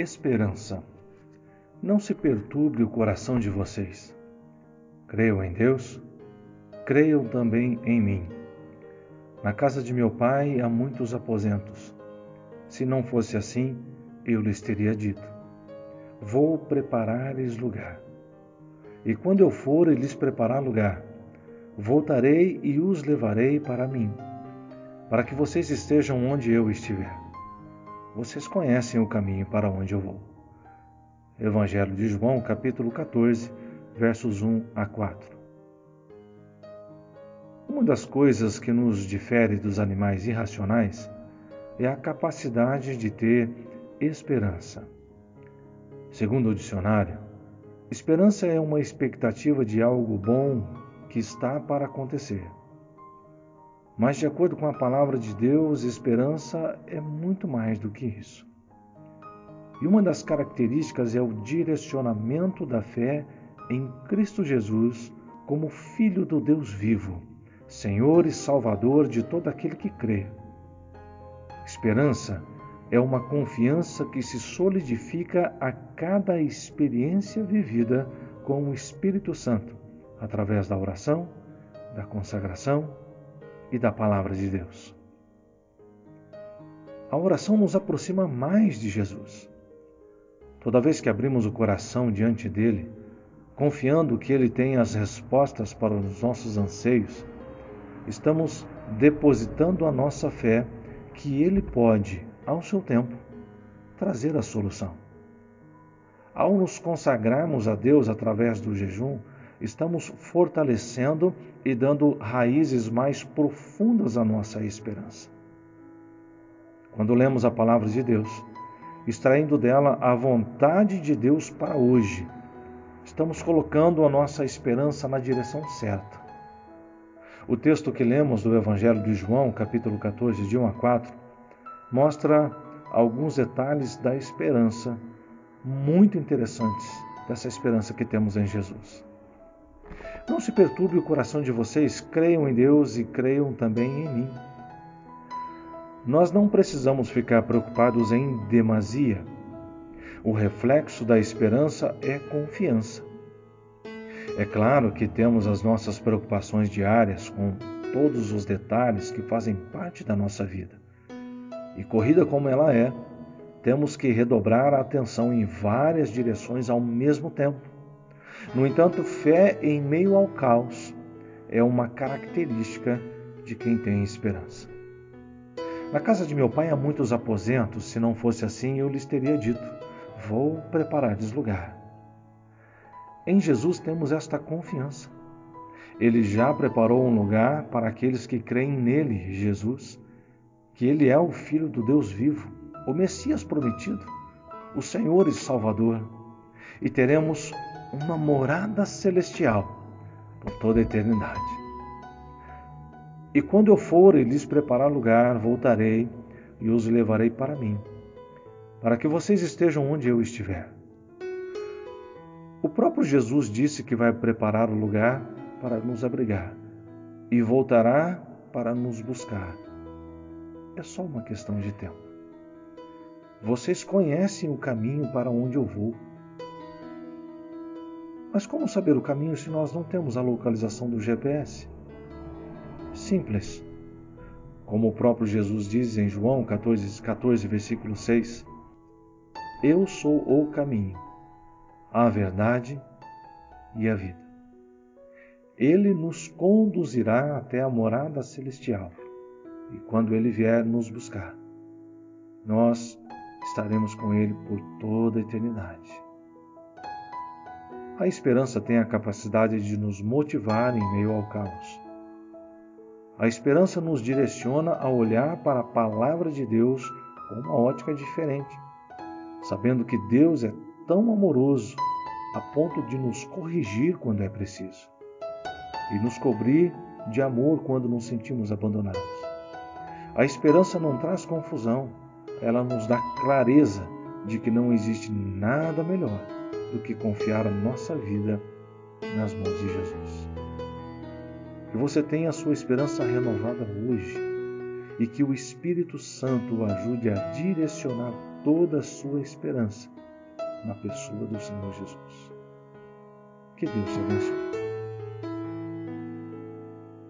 esperança. Não se perturbe o coração de vocês. Creiam em Deus, creiam também em mim. Na casa de meu pai há muitos aposentos. Se não fosse assim, eu lhes teria dito: Vou preparar-lhes lugar. E quando eu for e lhes preparar lugar, voltarei e os levarei para mim, para que vocês estejam onde eu estiver. Vocês conhecem o caminho para onde eu vou. Evangelho de João, capítulo 14, versos 1 a 4. Uma das coisas que nos difere dos animais irracionais é a capacidade de ter esperança. Segundo o dicionário, esperança é uma expectativa de algo bom que está para acontecer. Mas, de acordo com a palavra de Deus, esperança é muito mais do que isso. E uma das características é o direcionamento da fé em Cristo Jesus como Filho do Deus vivo, Senhor e Salvador de todo aquele que crê. Esperança é uma confiança que se solidifica a cada experiência vivida com o Espírito Santo, através da oração, da consagração e da palavra de Deus. A oração nos aproxima mais de Jesus. Toda vez que abrimos o coração diante dele, confiando que ele tem as respostas para os nossos anseios, estamos depositando a nossa fé que ele pode, ao seu tempo, trazer a solução. Ao nos consagrarmos a Deus através do jejum, estamos fortalecendo e dando raízes mais profundas à nossa esperança. Quando lemos a palavra de Deus, extraindo dela a vontade de Deus para hoje, estamos colocando a nossa esperança na direção certa. O texto que lemos do Evangelho de João, capítulo 14, de 1 a 4, mostra alguns detalhes da esperança muito interessantes, dessa esperança que temos em Jesus. Não se perturbe o coração de vocês, creiam em Deus e creiam também em mim. Nós não precisamos ficar preocupados em demasia. O reflexo da esperança é confiança. É claro que temos as nossas preocupações diárias com todos os detalhes que fazem parte da nossa vida. E corrida como ela é, temos que redobrar a atenção em várias direções ao mesmo tempo no entanto, fé em meio ao caos é uma característica de quem tem esperança. Na casa de meu pai há muitos aposentos, se não fosse assim, eu lhes teria dito: Vou preparar-lhes lugar. Em Jesus temos esta confiança. Ele já preparou um lugar para aqueles que creem nele, Jesus, que ele é o Filho do Deus vivo, o Messias prometido, o Senhor e Salvador, e teremos uma morada celestial por toda a eternidade. E quando eu for e lhes preparar lugar, voltarei e os levarei para mim, para que vocês estejam onde eu estiver. O próprio Jesus disse que vai preparar o lugar para nos abrigar e voltará para nos buscar. É só uma questão de tempo. Vocês conhecem o caminho para onde eu vou. Mas como saber o caminho se nós não temos a localização do GPS? Simples. Como o próprio Jesus diz em João 14, 14 versículo 6: Eu sou o caminho, a verdade e a vida. Ele nos conduzirá até a morada celestial e quando ele vier nos buscar, nós estaremos com ele por toda a eternidade. A esperança tem a capacidade de nos motivar em meio ao caos. A esperança nos direciona a olhar para a palavra de Deus com uma ótica diferente, sabendo que Deus é tão amoroso a ponto de nos corrigir quando é preciso e nos cobrir de amor quando nos sentimos abandonados. A esperança não traz confusão, ela nos dá clareza de que não existe nada melhor do que confiar a nossa vida nas mãos de Jesus. Que você tenha a sua esperança renovada hoje e que o Espírito Santo o ajude a direcionar toda a sua esperança na pessoa do Senhor Jesus. Que Deus te abençoe.